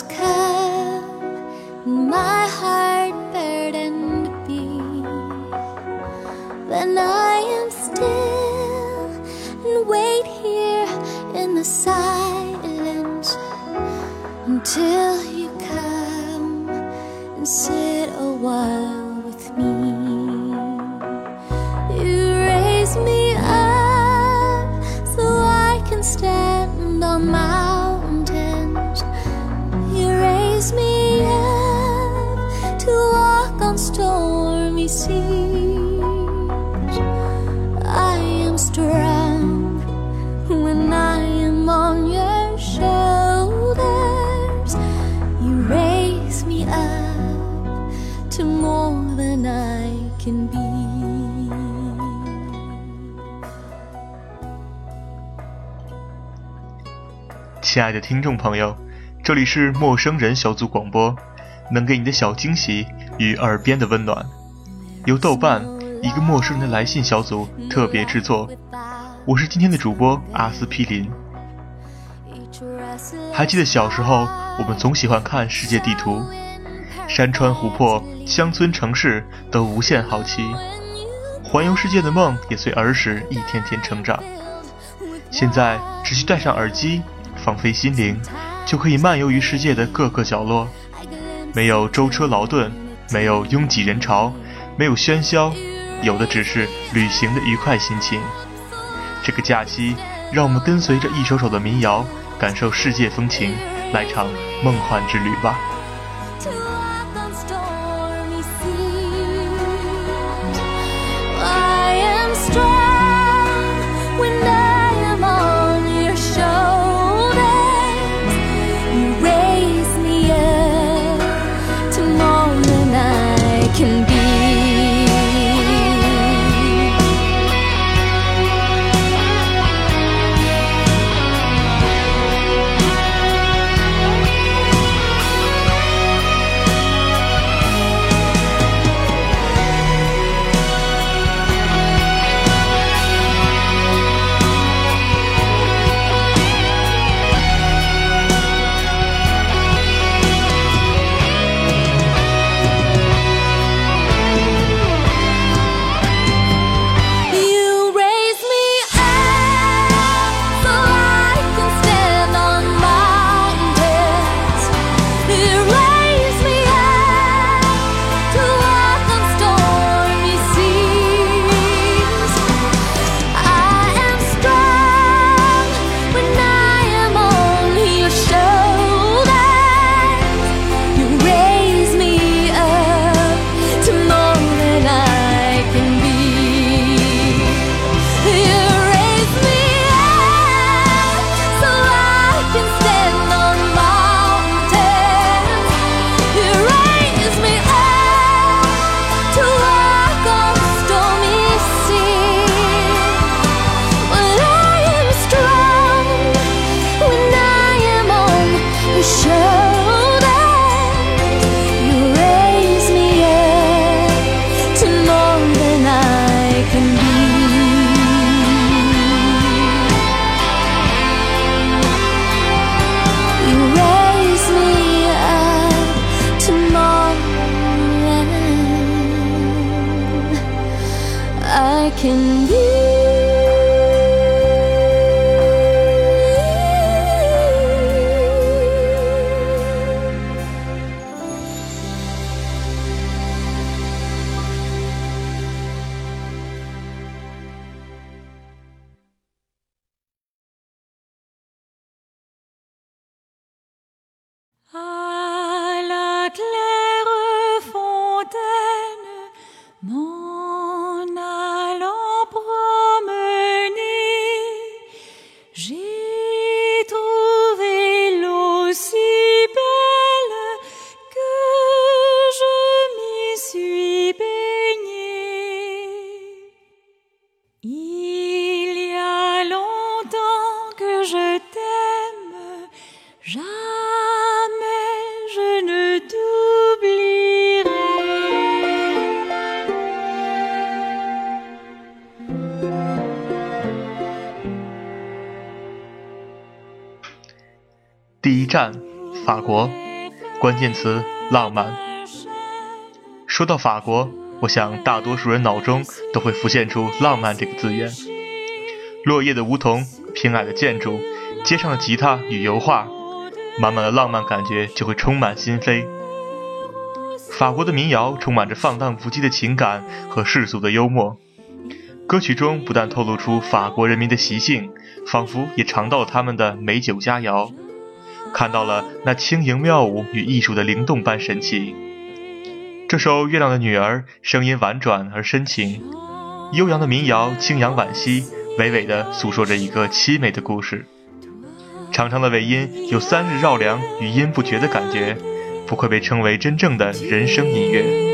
sky. Walk on stormy seas. I am strong when I am on your shoulders. You raise me up to more than I can be. 亲爱的听众朋友，这里是陌生人小组广播，能给你的小惊喜与耳边的温暖，由豆瓣一个陌生人的来信小组特别制作。我是今天的主播阿司匹林。还记得小时候，我们总喜欢看世界地图，山川湖泊、乡村城市都无限好奇，环游世界的梦也随儿时一天天成长。现在只需戴上耳机，放飞心灵，就可以漫游于世界的各个角落。没有舟车劳顿，没有拥挤人潮，没有喧嚣，有的只是旅行的愉快心情。这个假期，让我们跟随着一首首的民谣，感受世界风情，来场梦幻之旅吧。国，关键词浪漫。说到法国，我想大多数人脑中都会浮现出“浪漫”这个字眼。落叶的梧桐，偏矮的建筑，街上的吉他与油画，满满的浪漫感觉就会充满心扉。法国的民谣充满着放荡不羁的情感和世俗的幽默，歌曲中不但透露出法国人民的习性，仿佛也尝到了他们的美酒佳肴，看到了那轻盈妙舞与艺术的灵动般神奇。这首《月亮的女儿》声音婉转而深情，悠扬的民谣清扬惋惜，娓娓地诉说着一个凄美的故事。长长的尾音有三日绕梁与音不绝的感觉，不愧被称为真正的人生音乐。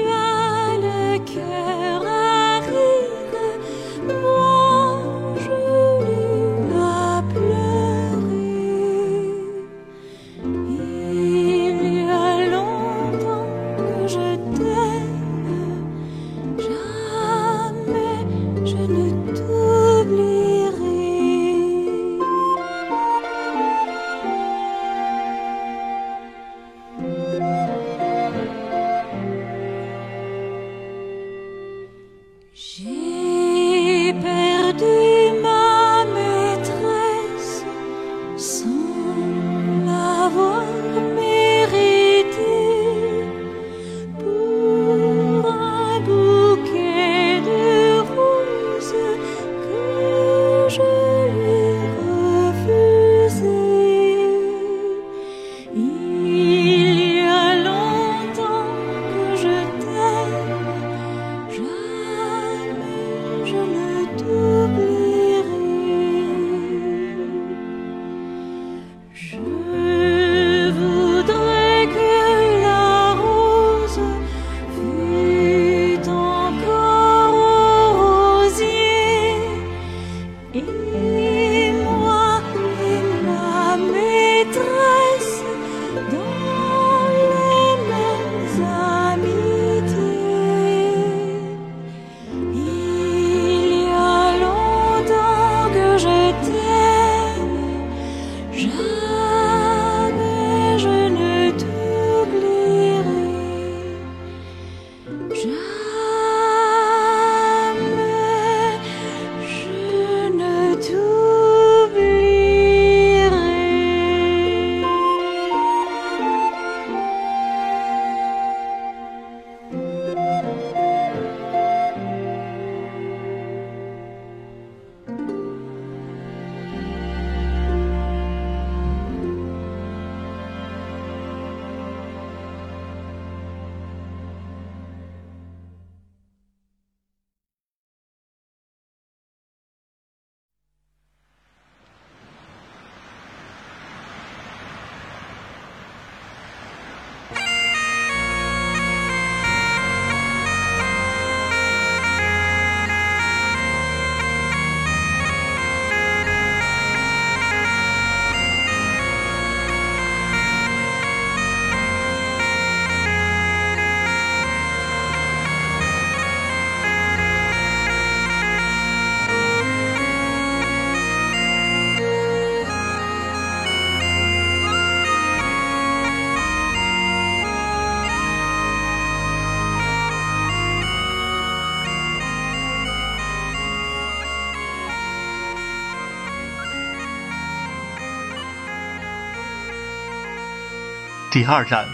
第二站，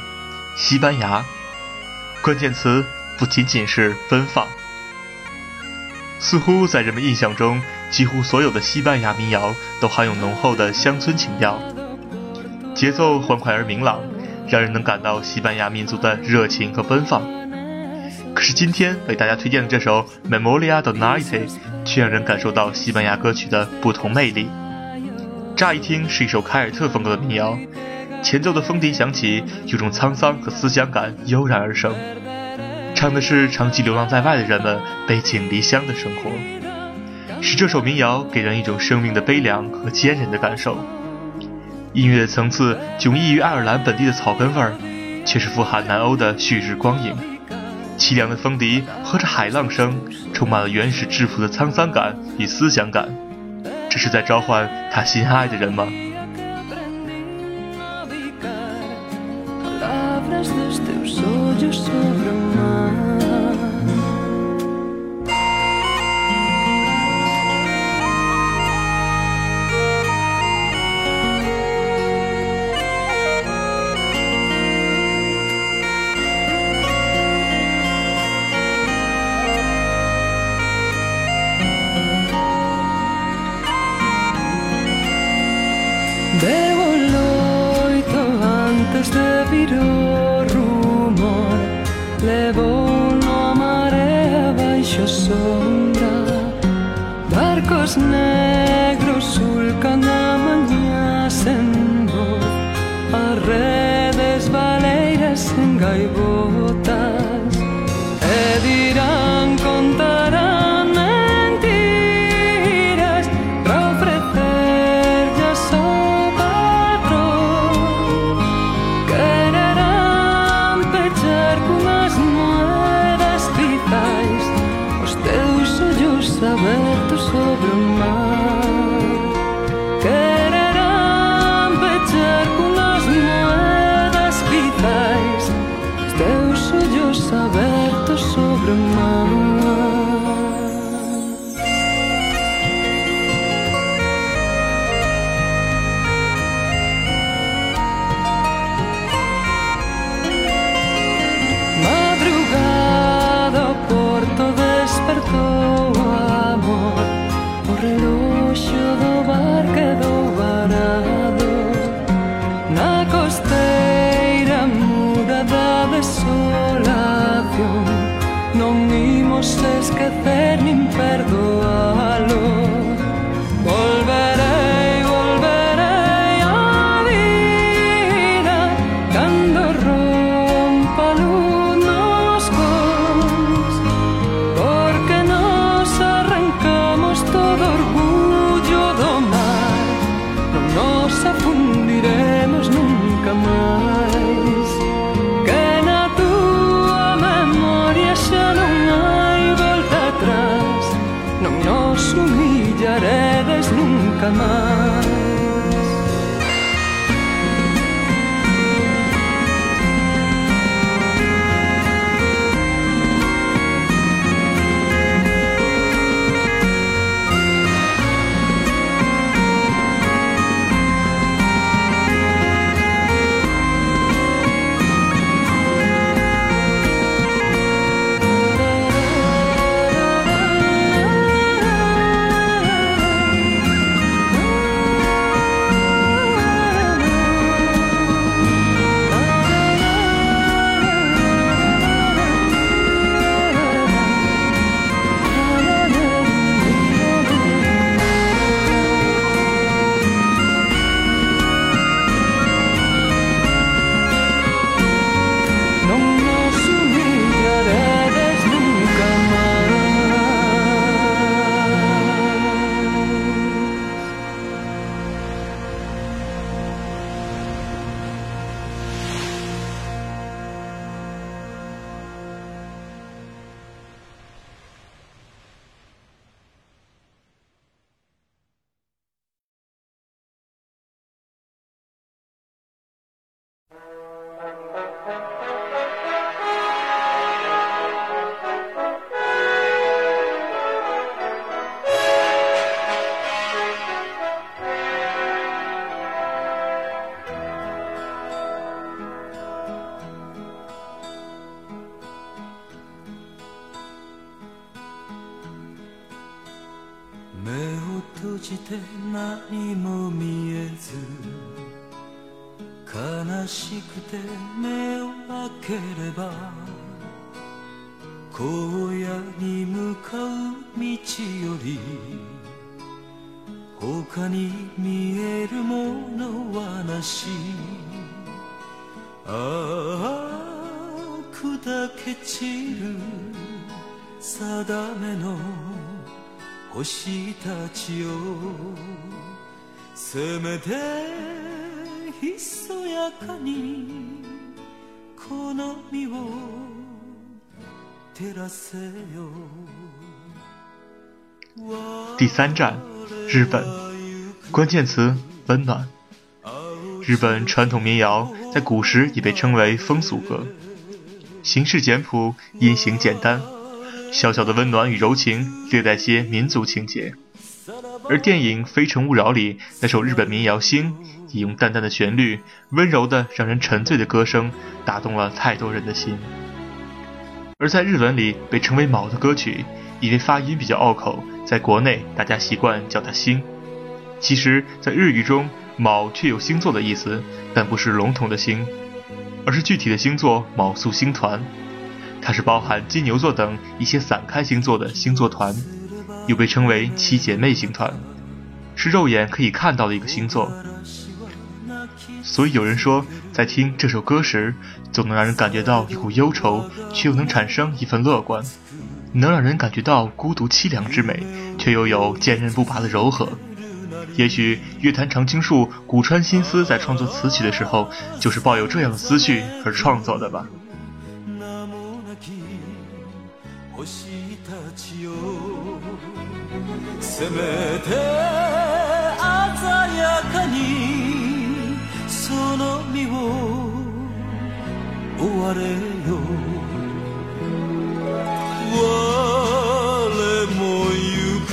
西班牙。关键词不仅仅是奔放。似乎在人们印象中，几乎所有的西班牙民谣都含有浓厚的乡村情调，节奏欢快而明朗，让人能感到西班牙民族的热情和奔放。可是今天为大家推荐的这首《Memoria d o Night》，却让人感受到西班牙歌曲的不同魅力。乍一听是一首凯尔特风格的民谣。前奏的风笛响起，有种沧桑和思乡感油然而生，唱的是长期流浪在外的人们背井离乡的生活，使这首民谣给人一种生命的悲凉和坚韧的感受。音乐的层次迥异于爱尔兰本地的草根味儿，却是富含南欧的旭日光影。凄凉的风笛和着海浪声，充满了原始质朴的沧桑感与思乡感。这是在召唤他心爱的人吗？ければ第三站日本。关键词温暖。日本传统民谣在古时已被称为风俗歌。形式简朴音型简单。小小的温暖与柔情略带些民族情结而电影非诚勿扰里那首日本民谣星也用淡淡的旋律温柔的让人沉醉的歌声打动了太多人的心。而在日文里被称为卯的歌曲因为发音比较拗口在国内大家习惯叫它星其实在日语中卯却有星座的意思但不是笼统的星而是具体的星座卯宿星团它是包含金牛座等一些散开星座的星座团又被称为七姐妹星团。是肉眼可以看到的一个星座。所以有人说，在听这首歌时，总能让人感觉到一股忧愁，却又能产生一份乐观；能让人感觉到孤独凄凉之美，却又有坚韧不拔的柔和。也许乐坛常青树古川新司在创作词曲的时候，就是抱有这样的思绪而创作的吧。星たちよせめて鮮やかにそ の身を追われよ我も行く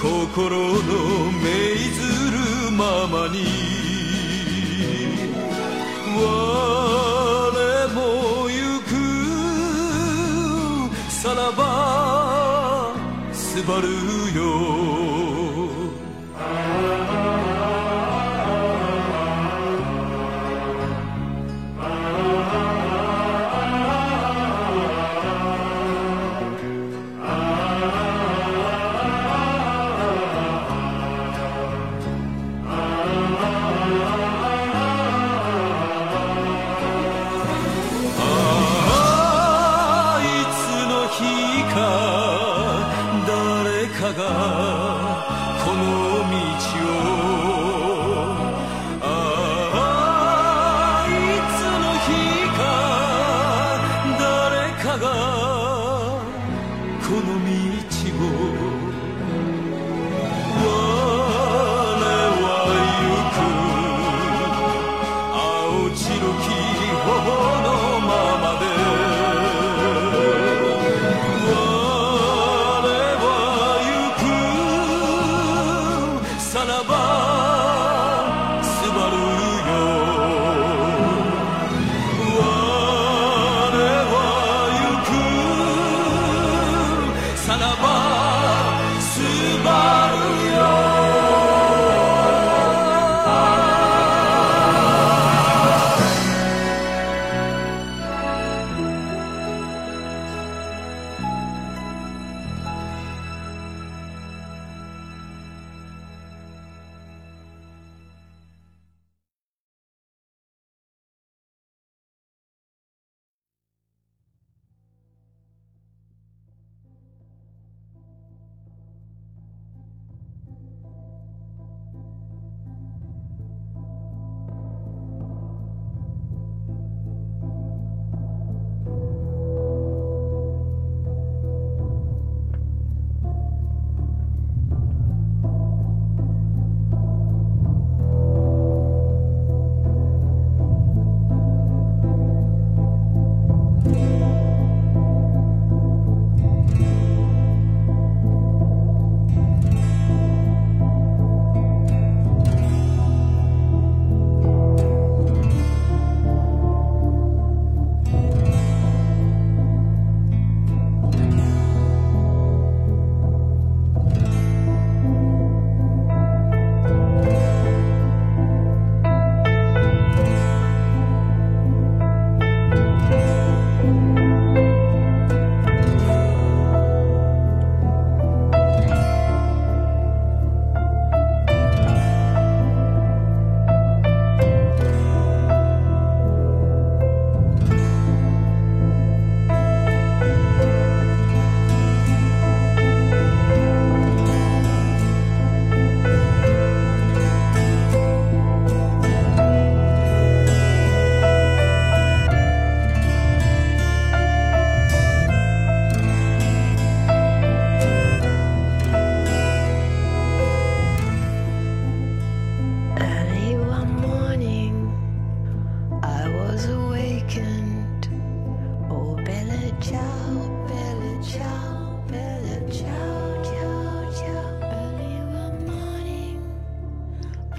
心の命ずるままに。我も行く。さらばすばる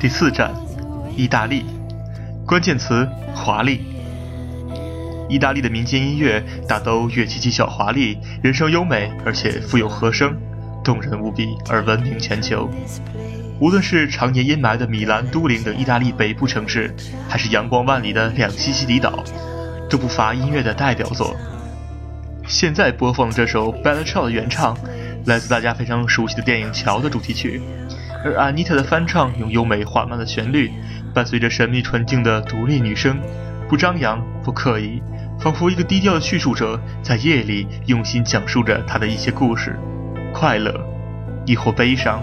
第四站，意大利，关键词华丽。意大利的民间音乐大都乐器技巧华丽，人声优美，而且富有和声，动人无比而闻名全球。无论是常年阴霾的米兰、都灵等意大利北部城市，还是阳光万里的两西西里岛，都不乏音乐的代表作。现在播放这首《Bella Ciao》的原唱，来自大家非常熟悉的电影《桥》的主题曲，而 Anita 的翻唱用优美缓慢的旋律，伴随着神秘纯净的独立女声，不张扬不刻意，仿佛一个低调的叙述者在夜里用心讲述着他的一些故事，快乐，亦或悲伤。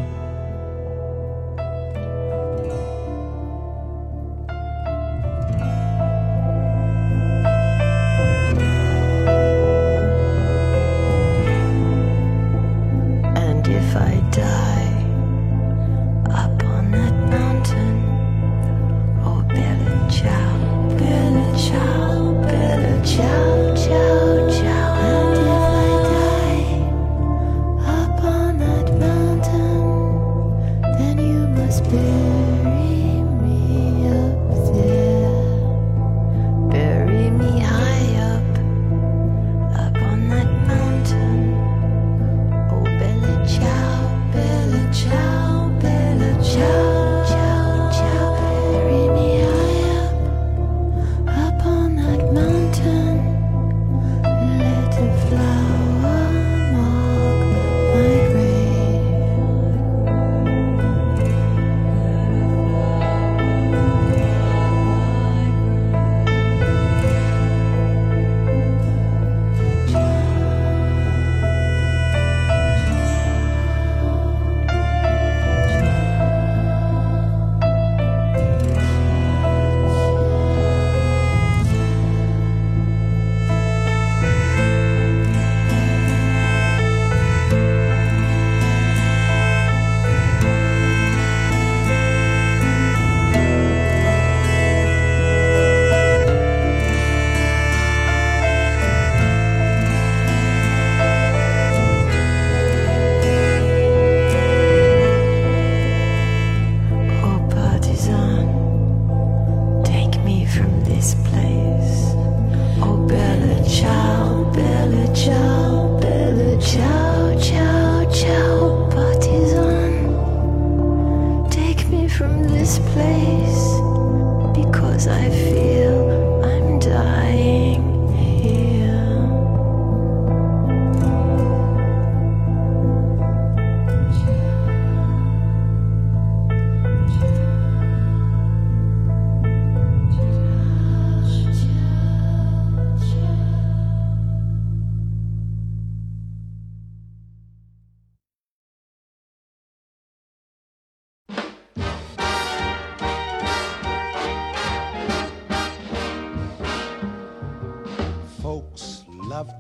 day.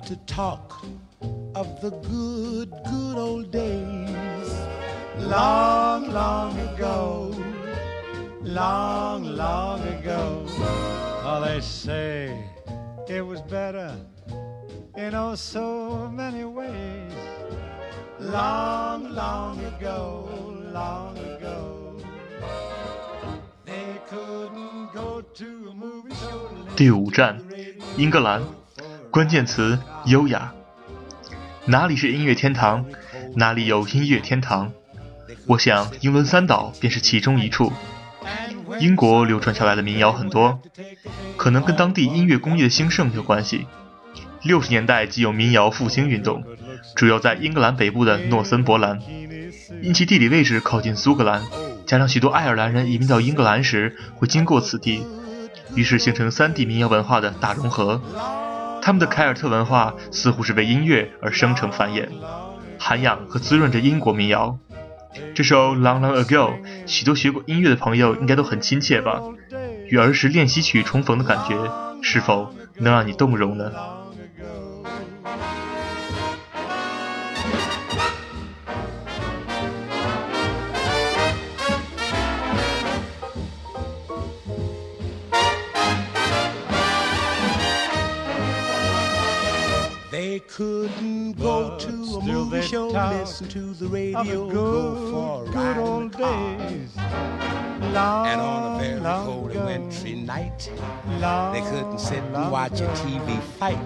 to talk of the good, good old days. Long, long ago, long, long ago. Oh, they say it was better in oh so many ways. Long, long ago, long ago. They couldn't go to a movie show. 第五站，英格兰。 关键词：优雅。哪里是音乐天堂？哪里有音乐天堂？我想，英伦三岛便是其中一处。英国流传下来的民谣很多，可能跟当地音乐工业的兴盛有关系。六十年代即有民谣复兴运动，主要在英格兰北部的诺森伯兰，因其地理位置靠近苏格兰，加上许多爱尔兰人移民到英格兰时会经过此地，于是形成三地民谣文化的大融合。他们的凯尔特文化似乎是为音乐而生成繁衍，涵养和滋润着英国民谣。这首《Long Long Ago》，许多学过音乐的朋友应该都很亲切吧？与儿时练习曲重逢的感觉，是否能让你动容呢？couldn't go to a movie show, listen to the radio, go for a ride in the car. Long, and on a very cold and wintry night, they couldn't sit and watch a TV fight.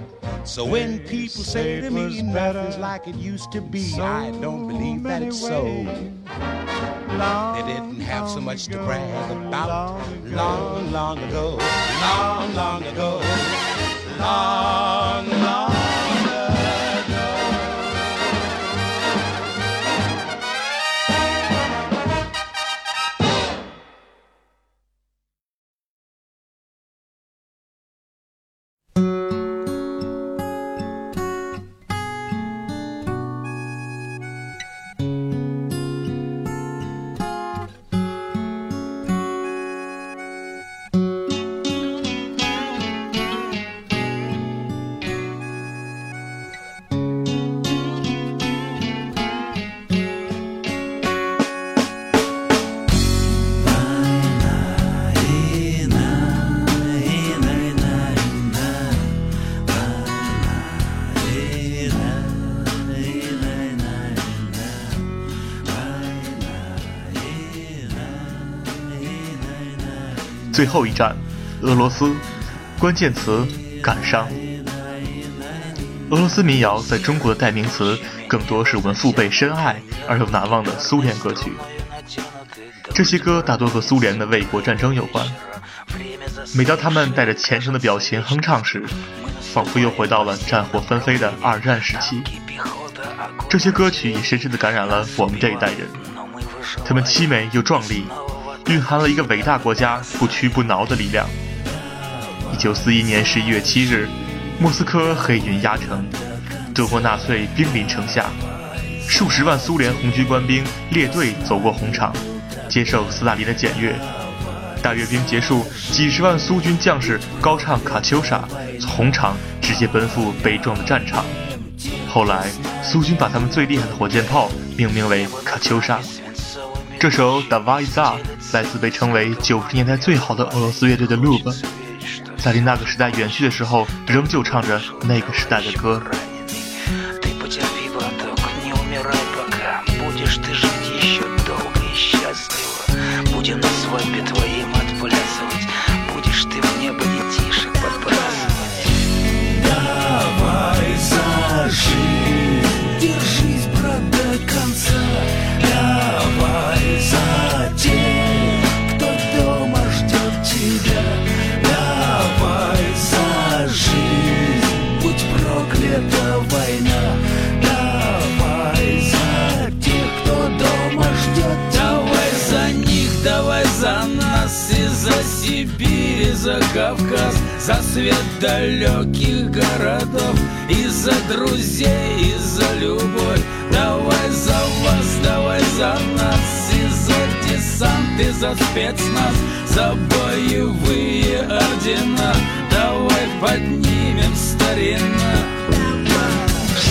So when people say to me nothing's like it used to be, I don't believe that it's so. They didn't have so much to brag about long, long ago, long, long ago, long, long 最后一站，俄罗斯，关键词感伤。俄罗斯民谣在中国的代名词，更多是我们父辈深爱而又难忘的苏联歌曲。这些歌大多和苏联的卫国战争有关。每当他们带着虔诚的表情哼唱时，仿佛又回到了战火纷飞的二战时期。这些歌曲也深深地感染了我们这一代人，他们凄美又壮丽。蕴含了一个伟大国家不屈不挠的力量。一九四一年十一月七日，莫斯科黑云压城，德国纳粹兵临城下，数十万苏联红军官兵列队走过红场，接受斯大林的检阅。大阅兵结束，几十万苏军将士高唱《卡秋莎》，从红场直接奔赴悲壮的战场。后来，苏军把他们最厉害的火箭炮命名为“卡秋莎”。这首《Davaiza》来自被称为九十年代最好的俄罗斯乐队的 Lube，在离那个时代远去的时候，仍旧唱着那个时代的歌。За Кавказ, за свет далеких городов И за друзей, и за любовь. Давай за вас, давай за нас И за десант, и за спецназ За боевые ордена. Давай поднимем старина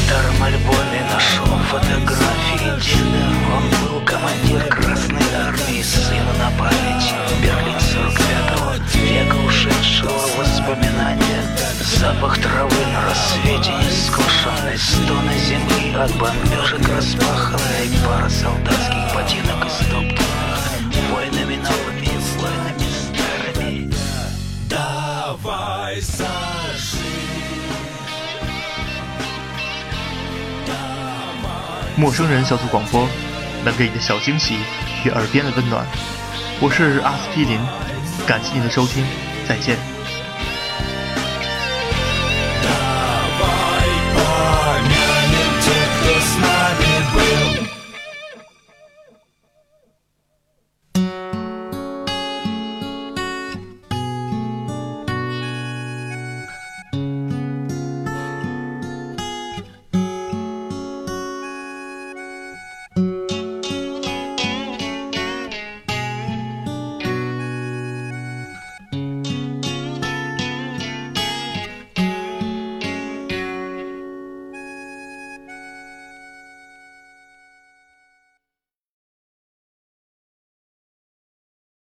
старом альбоме нашел фотографии деда Он был командир Красной Армии Сыну на память. Берлин 45 века ушедшего воспоминания. Запах травы на рассвете нескошенной Стоны земли от бомбежек распаханной Пара солдатских ботинок истоптанных Войнами новыми и войнами старыми Давай сожи 陌生人小组广播，能给你的小惊喜与耳边的温暖。我是阿司匹林。感谢您的收听，再见。